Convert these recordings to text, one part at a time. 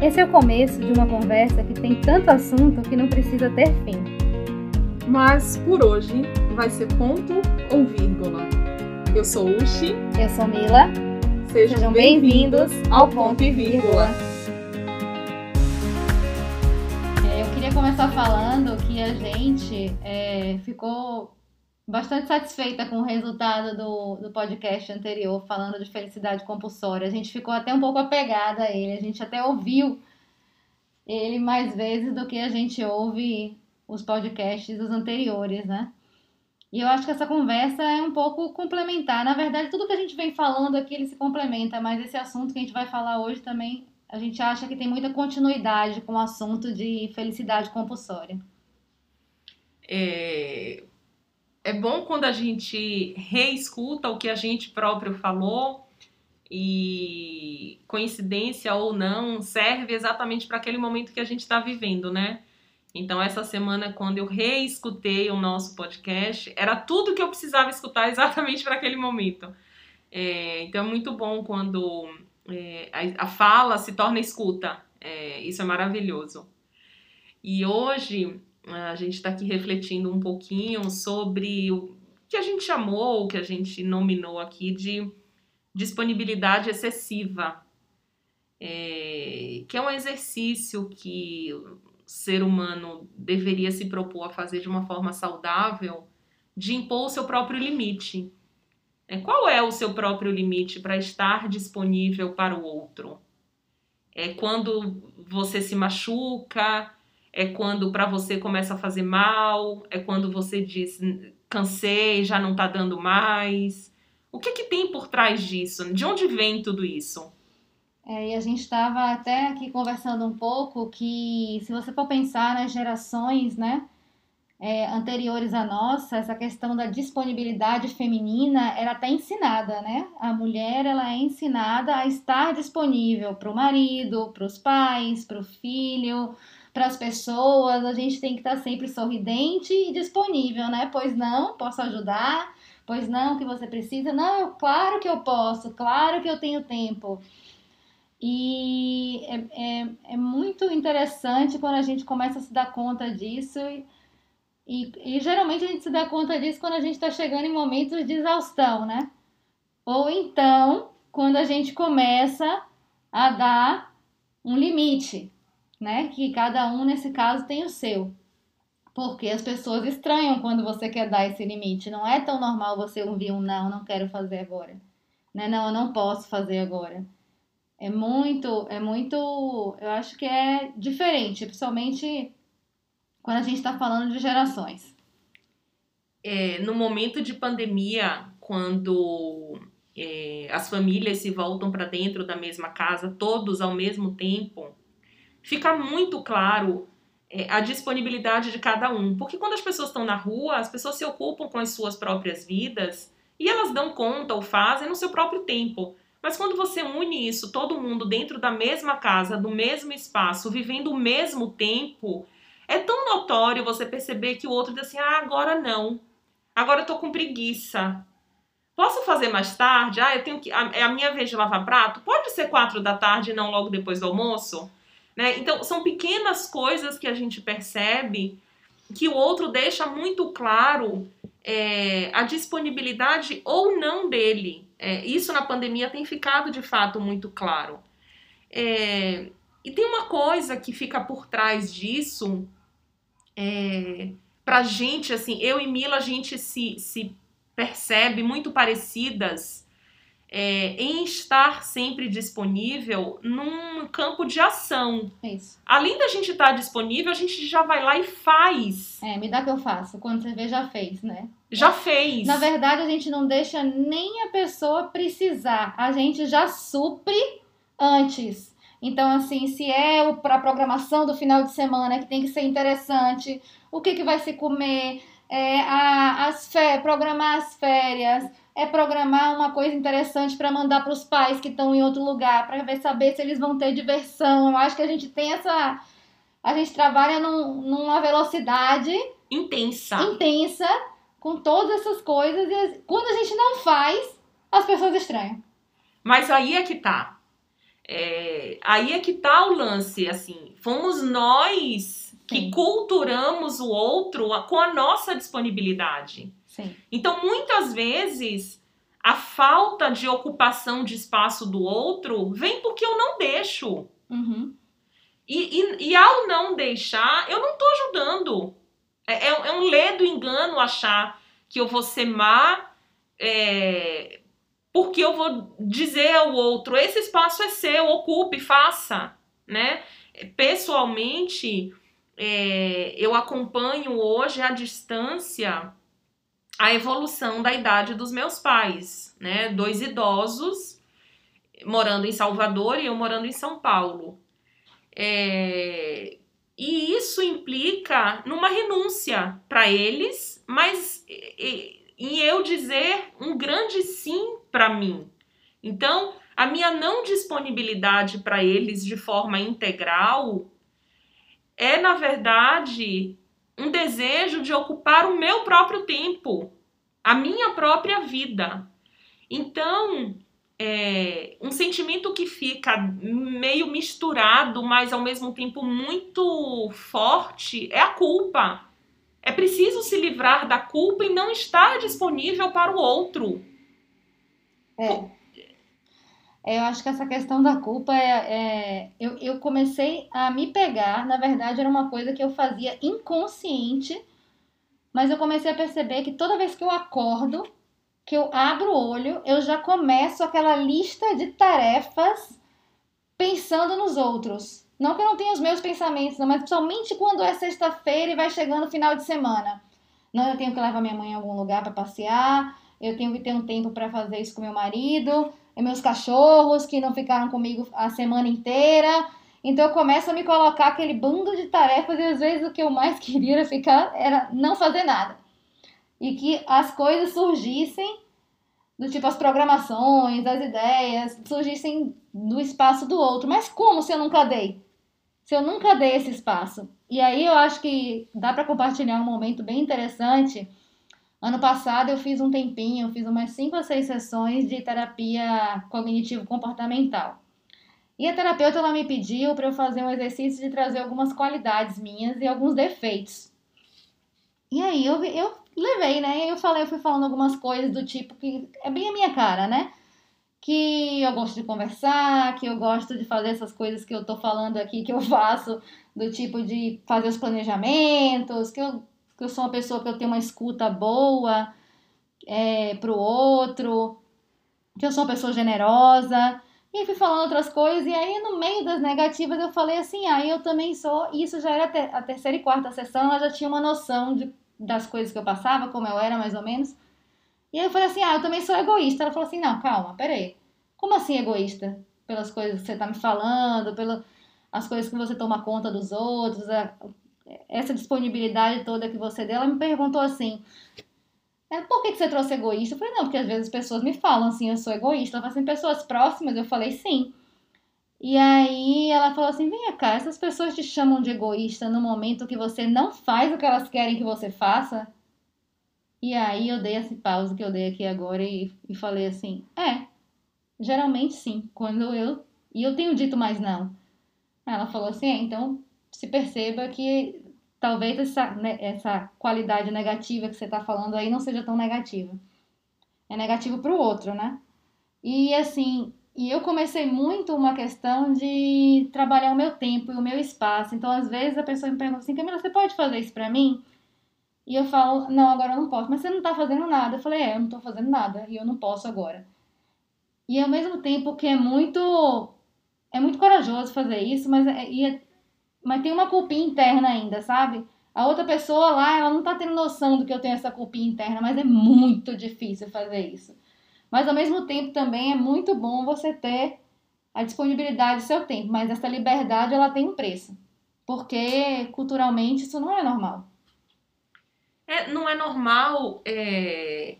Esse é o começo de uma conversa que tem tanto assunto que não precisa ter fim. Mas por hoje vai ser ponto ou vírgula. Eu sou Uchi. Eu sou Mila. Sejam, Sejam bem-vindos ao Ponto e Vírgula. É, eu queria começar falando que a gente é, ficou bastante satisfeita com o resultado do, do podcast anterior, falando de felicidade compulsória. A gente ficou até um pouco apegada a ele, a gente até ouviu ele mais vezes do que a gente ouve os podcasts dos anteriores, né? E eu acho que essa conversa é um pouco complementar. Na verdade, tudo que a gente vem falando aqui, ele se complementa, mas esse assunto que a gente vai falar hoje também, a gente acha que tem muita continuidade com o assunto de felicidade compulsória. É, é bom quando a gente reescuta o que a gente próprio falou e coincidência ou não serve exatamente para aquele momento que a gente está vivendo, né? Então, essa semana, quando eu reescutei o nosso podcast, era tudo que eu precisava escutar exatamente para aquele momento. É, então, é muito bom quando é, a, a, fala se torna escuta. É, isso é maravilhoso. E hoje, a gente está aqui refletindo um pouquinho sobre o que a gente chamou, o que a gente nominou aqui de disponibilidade excessiva. É, que é um exercício que ser humano deveria se propor a fazer de uma forma saudável, de impor o seu próprio limite. É, qual é o seu próprio limite para estar disponível para o outro? É quando você se machuca, é quando para você começa a fazer mal, é quando você diz cansei, já não está dando mais. O que, que tem por trás disso? De onde vem tudo isso? É, e a gente estava até aqui conversando um pouco que, se você for pensar nas gerações né, é, anteriores à nossa, essa questão da disponibilidade feminina era até ensinada, né? A mulher ela é ensinada a estar disponível para o marido, para os pais, para o filho, para as pessoas. A gente tem que estar sempre sorridente e disponível, né? Pois não, posso ajudar. Pois não, que você precisa? Não, claro que eu posso, claro que eu tenho tempo. E é, é, é, muito interessante quando a gente começa a se dar conta disso. E, e geralmente a gente se dá conta disso quando a gente está chegando em momentos de exaustão, né? Ou então, quando a gente começa a dar um limite, né? Que cada um, nesse caso, tem o seu. Porque as pessoas estranham quando você quer dar esse limite. Não é tão normal você ouvir um não, não quero fazer agora. Né? Não, eu não posso fazer agora. É muito, é muito, eu acho que é diferente, principalmente quando a gente está falando de gerações. É, no momento de pandemia, quando é, as famílias se voltam para dentro da mesma casa, todos ao mesmo tempo, fica muito claro é, a disponibilidade de cada um. Porque quando as pessoas estão na rua, as pessoas se ocupam com as suas próprias vidas e elas dão conta ou fazem no seu próprio tempo. Mas quando você une isso, todo mundo dentro da mesma casa, do mesmo espaço, vivendo o mesmo tempo, é tão notório você perceber que o outro diz assim: ah, agora não. Agora eu tô com preguiça. Posso fazer mais tarde? Ah, eu tenho que. É a minha vez de lavar prato? Pode ser quatro da tarde e não logo depois do almoço? Né? Então, são pequenas coisas que a gente percebe que o outro deixa muito claro é, a disponibilidade ou não dele. É, isso na pandemia tem ficado de fato muito claro. É, e tem uma coisa que fica por trás disso, é, pra gente, assim, eu e Mila, a gente se, se percebe muito parecidas é, em estar sempre disponível num campo de ação. Isso. Além da gente estar disponível, a gente já vai lá e faz. É, me dá que eu faço. Quando você vê, já fez, né? Já fez. Na verdade, a gente não deixa nem a pessoa precisar. A gente já supre antes. Então, assim, se é para a programação do final de semana que tem que ser interessante, o que, que vai se comer, é, a, as fé, programar as férias, é programar uma coisa interessante para mandar para os pais que estão em outro lugar, para ver saber se eles vão ter diversão. Eu acho que a gente tem essa. A gente trabalha num, numa velocidade intensa. Intensa, com todas essas coisas, e quando a gente não faz, as pessoas estranham. Mas aí é que tá. É, aí é que tá o lance, assim, fomos nós que Sim. culturamos o outro com a nossa disponibilidade. Sim. Então, muitas vezes, a falta de ocupação de espaço do outro vem porque eu não deixo. Uhum. E, e, e ao não deixar, eu não estou ajudando. É, é, é um ledo engano achar que eu vou ser má é, porque eu vou dizer ao outro: esse espaço é seu, ocupe, faça. Né? Pessoalmente, é, eu acompanho hoje à distância a evolução da idade dos meus pais, né? Dois idosos morando em Salvador e eu morando em São Paulo. É, e isso implica numa renúncia para eles, mas em eu dizer um grande sim para mim. Então, a minha não disponibilidade para eles de forma integral é, na verdade, um desejo de ocupar o meu próprio tempo, a minha própria vida. Então, é, um sentimento que fica meio misturado, mas ao mesmo tempo muito forte, é a culpa. É preciso se livrar da culpa e não estar disponível para o outro. É. Eu acho que essa questão da culpa é. é eu, eu comecei a me pegar, na verdade, era uma coisa que eu fazia inconsciente, mas eu comecei a perceber que toda vez que eu acordo, que eu abro o olho, eu já começo aquela lista de tarefas pensando nos outros. Não que eu não tenha os meus pensamentos, não, mas somente quando é sexta-feira e vai chegando o final de semana. Não, eu tenho que levar minha mãe em algum lugar para passear, eu tenho que ter um tempo para fazer isso com meu marido, meus cachorros que não ficaram comigo a semana inteira. Então eu começo a me colocar aquele bando de tarefas e às vezes o que eu mais queria era ficar era não fazer nada e que as coisas surgissem do tipo as programações, as ideias, surgissem do espaço do outro. Mas como se eu nunca dei? Se eu nunca dei esse espaço. E aí eu acho que dá para compartilhar um momento bem interessante. Ano passado eu fiz um tempinho, eu fiz umas 5 a 6 sessões de terapia cognitivo-comportamental. E a terapeuta ela me pediu para eu fazer um exercício de trazer algumas qualidades minhas e alguns defeitos. E aí eu, eu levei, né? Eu falei, eu fui falando algumas coisas do tipo que é bem a minha cara, né? Que eu gosto de conversar, que eu gosto de fazer essas coisas que eu tô falando aqui, que eu faço, do tipo de fazer os planejamentos, que eu, que eu sou uma pessoa que eu tenho uma escuta boa é, pro outro, que eu sou uma pessoa generosa. E fui falando outras coisas, e aí no meio das negativas eu falei assim, ah, eu também sou, e isso já era a terceira e quarta sessão, ela já tinha uma noção de das coisas que eu passava, como eu era mais ou menos. E aí eu falei assim: ah, eu também sou egoísta. Ela falou assim: não, calma, peraí. Como assim egoísta? Pelas coisas que você tá me falando, pelas as coisas que você toma conta dos outros, a, essa disponibilidade toda que você deu. Ela me perguntou assim: é, por que, que você trouxe egoísta? Eu falei: não, porque às vezes as pessoas me falam assim, eu sou egoísta. Ela falou assim: pessoas próximas? Eu falei: sim. E aí ela falou assim: vem cá, essas pessoas te chamam de egoísta no momento que você não faz o que elas querem que você faça? E aí eu dei esse pausa que eu dei aqui agora e, e falei assim: é, geralmente sim, quando eu. E eu tenho dito mais não. Ela falou assim: é, então se perceba que talvez essa, né, essa qualidade negativa que você está falando aí não seja tão negativa. É negativo para o outro, né? E assim, e eu comecei muito uma questão de trabalhar o meu tempo e o meu espaço. Então, às vezes, a pessoa me pergunta assim, Camila, você pode fazer isso pra mim? E eu falo, não, agora eu não posso. Mas você não tá fazendo nada. Eu falei, é, eu não tô fazendo nada e eu não posso agora. E ao mesmo tempo que é muito. É muito corajoso fazer isso, mas, é, é, mas tem uma culpinha interna ainda, sabe? A outra pessoa lá, ela não tá tendo noção do que eu tenho essa culpinha interna, mas é muito difícil fazer isso. Mas ao mesmo tempo também é muito bom você ter a disponibilidade do seu tempo, mas essa liberdade ela tem um preço. Porque culturalmente isso não é normal. É, não é normal. É...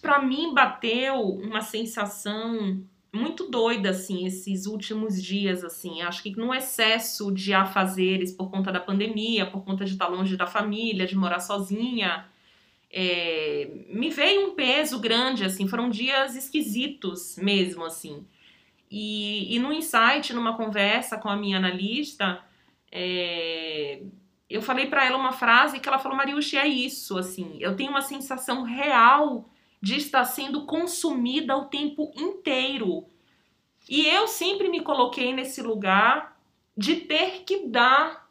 Para mim, bateu uma sensação muito doida, assim, esses últimos dias, assim. Acho que no excesso de afazeres por conta da pandemia, por conta de estar longe da família, de morar sozinha, é, me veio um peso grande, assim, foram dias esquisitos mesmo, assim. e, e no insight, numa conversa com a minha analista, é, eu falei para ela uma frase que ela falou, Mariushi, é isso, assim, eu tenho uma sensação real de estar sendo consumida o tempo inteiro. E eu sempre me coloquei nesse lugar de ter que dar,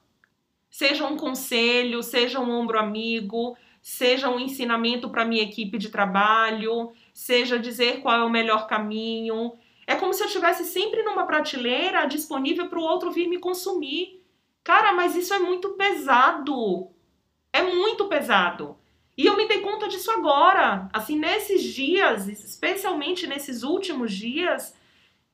seja um conselho, seja um ombro amigo, seja um ensinamento para minha equipe de trabalho, seja dizer qual é o melhor caminho. É como se eu estivesse sempre numa prateleira disponível para o outro vir me consumir. Cara, mas isso é muito pesado. É muito pesado. E eu me dei conta disso agora, assim, nesses dias, especialmente nesses últimos dias.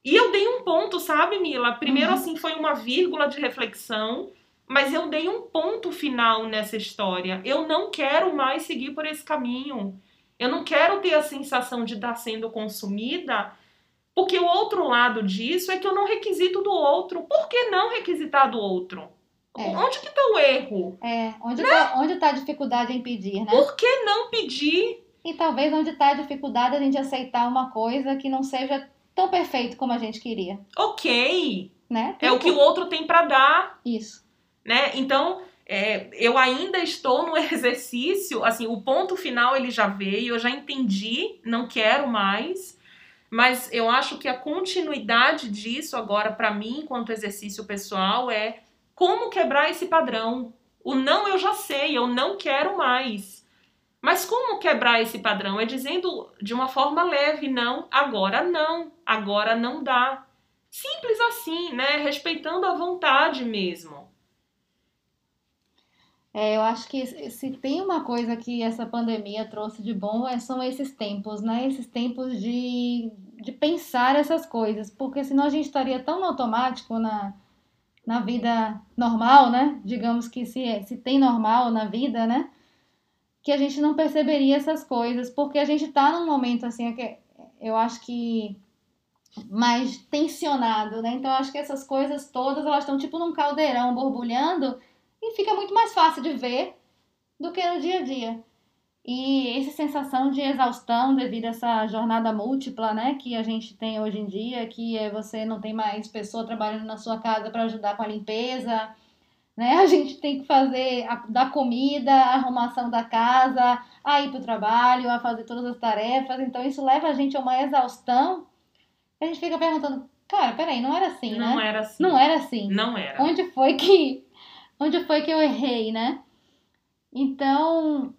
E eu dei um ponto, sabe, Mila? Primeiro, uhum. assim, foi uma vírgula de reflexão, mas eu dei um ponto final nessa história. Eu não quero mais seguir por esse caminho. Eu não quero ter a sensação de estar sendo consumida, porque o outro lado disso é que eu não requisito do outro. Por que não requisitar do outro? É. Onde que tá o erro? É, onde, né? tá, onde tá a dificuldade em pedir, né? Por que não pedir? E talvez onde tá a dificuldade a gente aceitar uma coisa que não seja tão perfeito como a gente queria. Ok. Né? É o que o outro tem para dar. Isso. Né? Então, é, eu ainda estou no exercício, assim, o ponto final ele já veio, eu já entendi, não quero mais. Mas eu acho que a continuidade disso agora para mim, enquanto exercício pessoal, é como quebrar esse padrão? O não eu já sei, eu não quero mais. Mas como quebrar esse padrão? É dizendo de uma forma leve, não, agora não, agora não dá. Simples assim, né? Respeitando a vontade mesmo. É, eu acho que se tem uma coisa que essa pandemia trouxe de bom, é, são esses tempos, né? Esses tempos de, de pensar essas coisas, porque senão a gente estaria tão automático na, na vida normal, né? Digamos que se, se tem normal na vida, né? Que a gente não perceberia essas coisas, porque a gente tá num momento assim, que eu acho que mais tensionado, né? Então eu acho que essas coisas todas elas estão tipo num caldeirão borbulhando e fica muito mais fácil de ver do que no dia a dia. E essa sensação de exaustão devido a essa jornada múltipla, né, que a gente tem hoje em dia, que é você não tem mais pessoa trabalhando na sua casa para ajudar com a limpeza, né? A gente tem que fazer a, da comida, a arrumação da casa, a ir para o trabalho, a fazer todas as tarefas. Então isso leva a gente a uma exaustão. A gente fica perguntando, cara, peraí, não era assim, não né? Não era assim. Não era assim. Não era. Onde foi que, onde foi que eu errei, né? Então,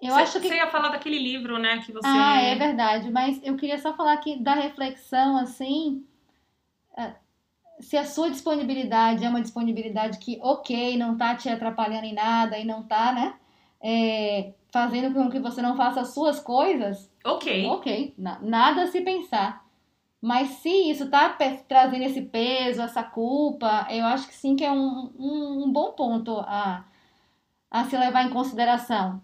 eu acho que. Você ia falar daquele livro, né? Que você. Ah, é verdade. Mas eu queria só falar aqui da reflexão, assim. É, se a sua disponibilidade é uma disponibilidade que, ok, não tá te atrapalhando em nada e não tá, né? É, fazendo com que você não faça as suas coisas. Ok. Ok. nada a se pensar. Mas se isso tá trazendo esse peso, essa culpa, eu acho que sim que é um, um, um bom ponto a, a se levar em consideração.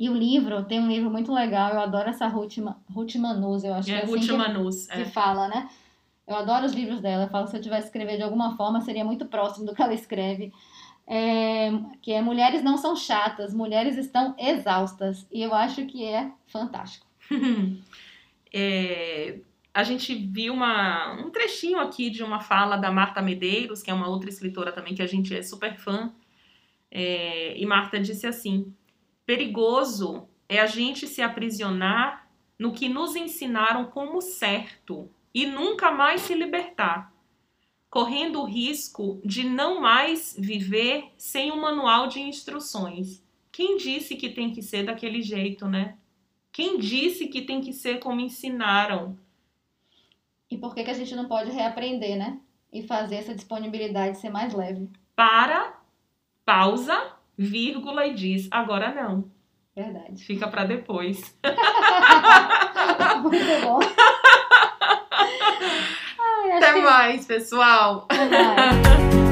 E o livro, tem um livro muito legal, eu adoro essa Ruth, Ruth Manus, eu acho é, que é assim Ruth que, Manus, que é. fala, né? Eu adoro os livros dela, eu falo se eu tivesse escrever de alguma forma, seria muito próximo do que ela escreve. É, que é Mulheres não são chatas, mulheres estão exaustas. E eu acho que é fantástico. é, a gente viu uma, um trechinho aqui de uma fala da Marta Medeiros, que é uma outra escritora também que a gente é super fã. É, e Marta disse assim: Perigoso é a gente se aprisionar no que nos ensinaram como certo e nunca mais se libertar, correndo o risco de não mais viver sem um manual de instruções. Quem disse que tem que ser daquele jeito, né? Quem disse que tem que ser como ensinaram? E por que, que a gente não pode reaprender, né? E fazer essa disponibilidade ser mais leve? Para, pausa vírgula e diz: agora não. Verdade. Fica para depois. Muito bom. Ai, Até mais, pessoal. Até mais.